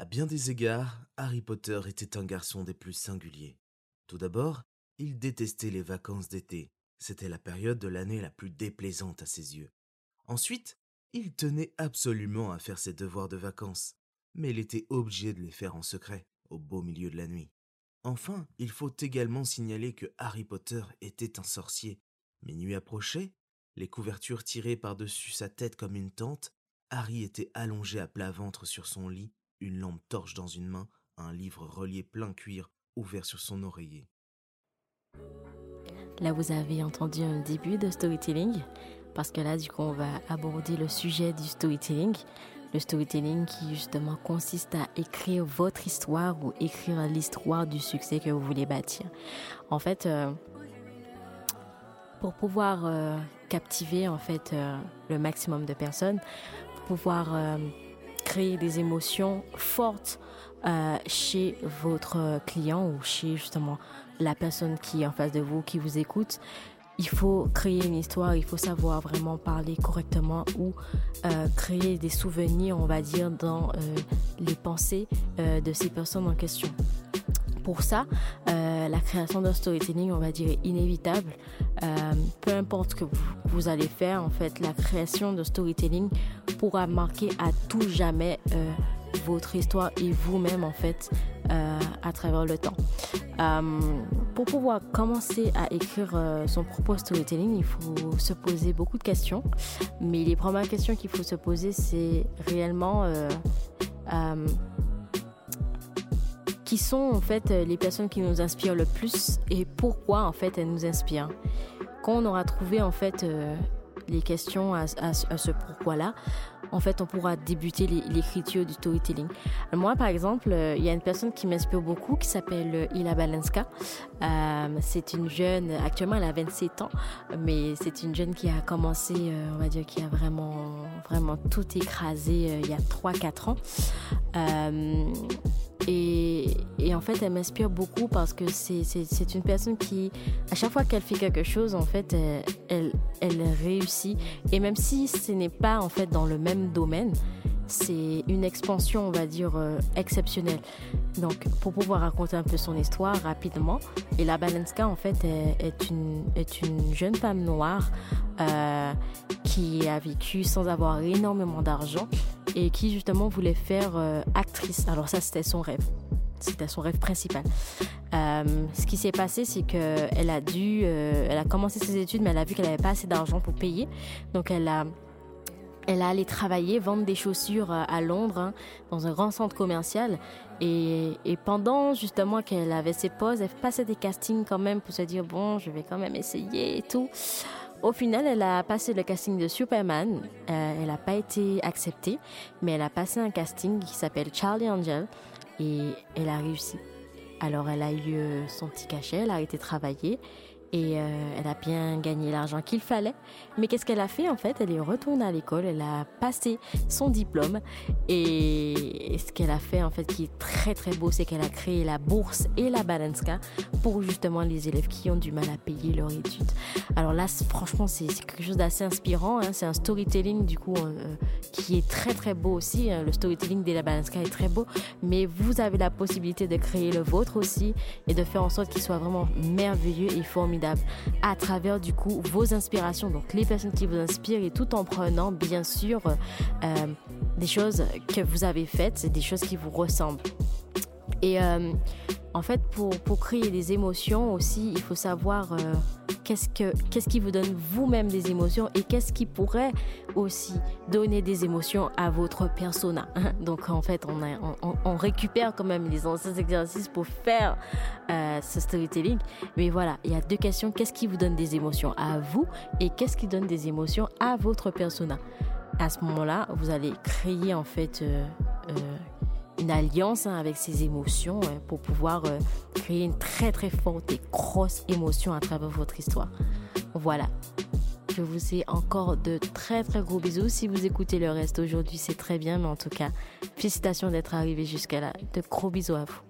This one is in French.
À bien des égards, Harry Potter était un garçon des plus singuliers. Tout d'abord, il détestait les vacances d'été. C'était la période de l'année la plus déplaisante à ses yeux. Ensuite, il tenait absolument à faire ses devoirs de vacances, mais il était obligé de les faire en secret, au beau milieu de la nuit. Enfin, il faut également signaler que Harry Potter était un sorcier. Minuit approchait, les couvertures tirées par-dessus sa tête comme une tente, Harry était allongé à plat ventre sur son lit, une lampe torche dans une main, un livre relié plein cuir ouvert sur son oreiller. Là, vous avez entendu un début de storytelling, parce que là, du coup, on va aborder le sujet du storytelling. Le storytelling qui justement consiste à écrire votre histoire ou écrire l'histoire du succès que vous voulez bâtir. En fait, euh, pour pouvoir euh, captiver en fait euh, le maximum de personnes, pour pouvoir créer des émotions fortes chez votre client ou chez justement la personne qui est en face de vous, qui vous écoute, il faut créer une histoire, il faut savoir vraiment parler correctement ou euh, créer des souvenirs, on va dire, dans euh, les pensées euh, de ces personnes en question. Pour ça, la création d'un storytelling, on va dire, est inévitable. peu importe ce que vous, vous, allez faire, en fait, la création de storytelling pourra marquer à tout jamais votre histoire et vous-même, en fait, à travers le temps. Euh, pour pouvoir commencer à écrire euh, son propre storytelling, il faut se poser beaucoup de questions. Mais les premières questions qu'il faut se poser, c'est réellement euh, qui sont en fait les personnes qui nous inspirent le plus et pourquoi en fait elles nous inspirent. Quand on aura trouvé en fait les questions à, ce pourquoi-là, en fait, on pourra débuter l'écriture du storytelling. Moi, par exemple, euh, il y a une personne qui m'inspire beaucoup qui s'appelle euh, Ila Balenska. Euh, c'est une jeune, actuellement elle a 27 ans, mais c'est une jeune qui a commencé, on va dire, qui a vraiment, vraiment tout écrasé il y a 3-4 ans. Et, en fait, elle m'inspire beaucoup parce que c'est une personne qui, à chaque fois qu'elle fait quelque chose, en fait, elle, elle, réussit. Et même si ce n'est pas en fait dans le même domaine, c'est une expansion, on va dire, euh, exceptionnelle. Donc, pour pouvoir raconter un peu son histoire rapidement, et la Balenska, en fait, est, une, jeune femme noire euh, qui a vécu sans avoir énormément d'argent et qui justement voulait faire euh, actrice. Alors ça, c'était son rêve. C'était son rêve principal. Euh, ce qui s'est passé, c'est qu'elle a dû, euh, elle a commencé ses études, mais elle a vu qu'elle n'avait pas assez d'argent pour payer. Donc elle a, elle a allé travailler, vendre des chaussures à Londres, hein, dans un grand centre commercial. Et, pendant justement qu'elle avait ses pauses, elle passait des castings quand même pour se dire bon, je vais quand même essayer et tout. Au final, elle a passé le casting de Superman. Euh, elle n'a pas été acceptée, mais elle a passé un casting qui s'appelle Charlie Angel et elle a réussi. Alors, elle a eu euh, son petit cachet, elle a été travailler et euh, elle a bien gagné l'argent qu'il fallait. Mais qu'est-ce qu'elle a fait en fait? Elle est retournée à l'école, elle a passé son diplôme et, qu'elle a fait en fait qui est très très beau, c'est qu'elle a créé la bourse et la Balenska pour justement les élèves qui ont du mal à payer leur études. Alors là, franchement, c'est quelque chose d'assez inspirant. Hein. C'est un storytelling du coup euh, qui est très très beau aussi. Hein. Le storytelling de la Balenska est très beau, mais vous avez la possibilité de créer le vôtre aussi et de faire en sorte qu'il soit vraiment merveilleux et formidable à travers du coup vos inspirations, donc les personnes qui vous inspirent et tout en prenant bien sûr euh, des choses que vous avez faites, des choses qui vous ressemblent. Et euh, en fait, pour, pour créer des émotions aussi, il faut savoir euh, qu'est-ce, que, qu'est-ce qui vous donne vous-même des émotions et qu'est-ce qui pourrait aussi donner des émotions à votre persona. Donc en fait, on, récupère quand même les anciens exercices pour faire euh, ce storytelling. Mais voilà, il y a deux questions. Qu'est-ce qui vous donne des émotions à vous et qu'est-ce qui donne des émotions à votre persona? À ce moment-là, vous allez créer en fait... une alliance hein, avec ses émotions hein, pour pouvoir euh, créer une très très forte et grosse émotion à travers votre histoire. Voilà. Je vous fais encore de très très gros bisous. Si vous écoutez le reste aujourd'hui, c'est très bien, mais en tout cas, félicitations d'être arrivé jusqu'à là. De gros bisous à vous.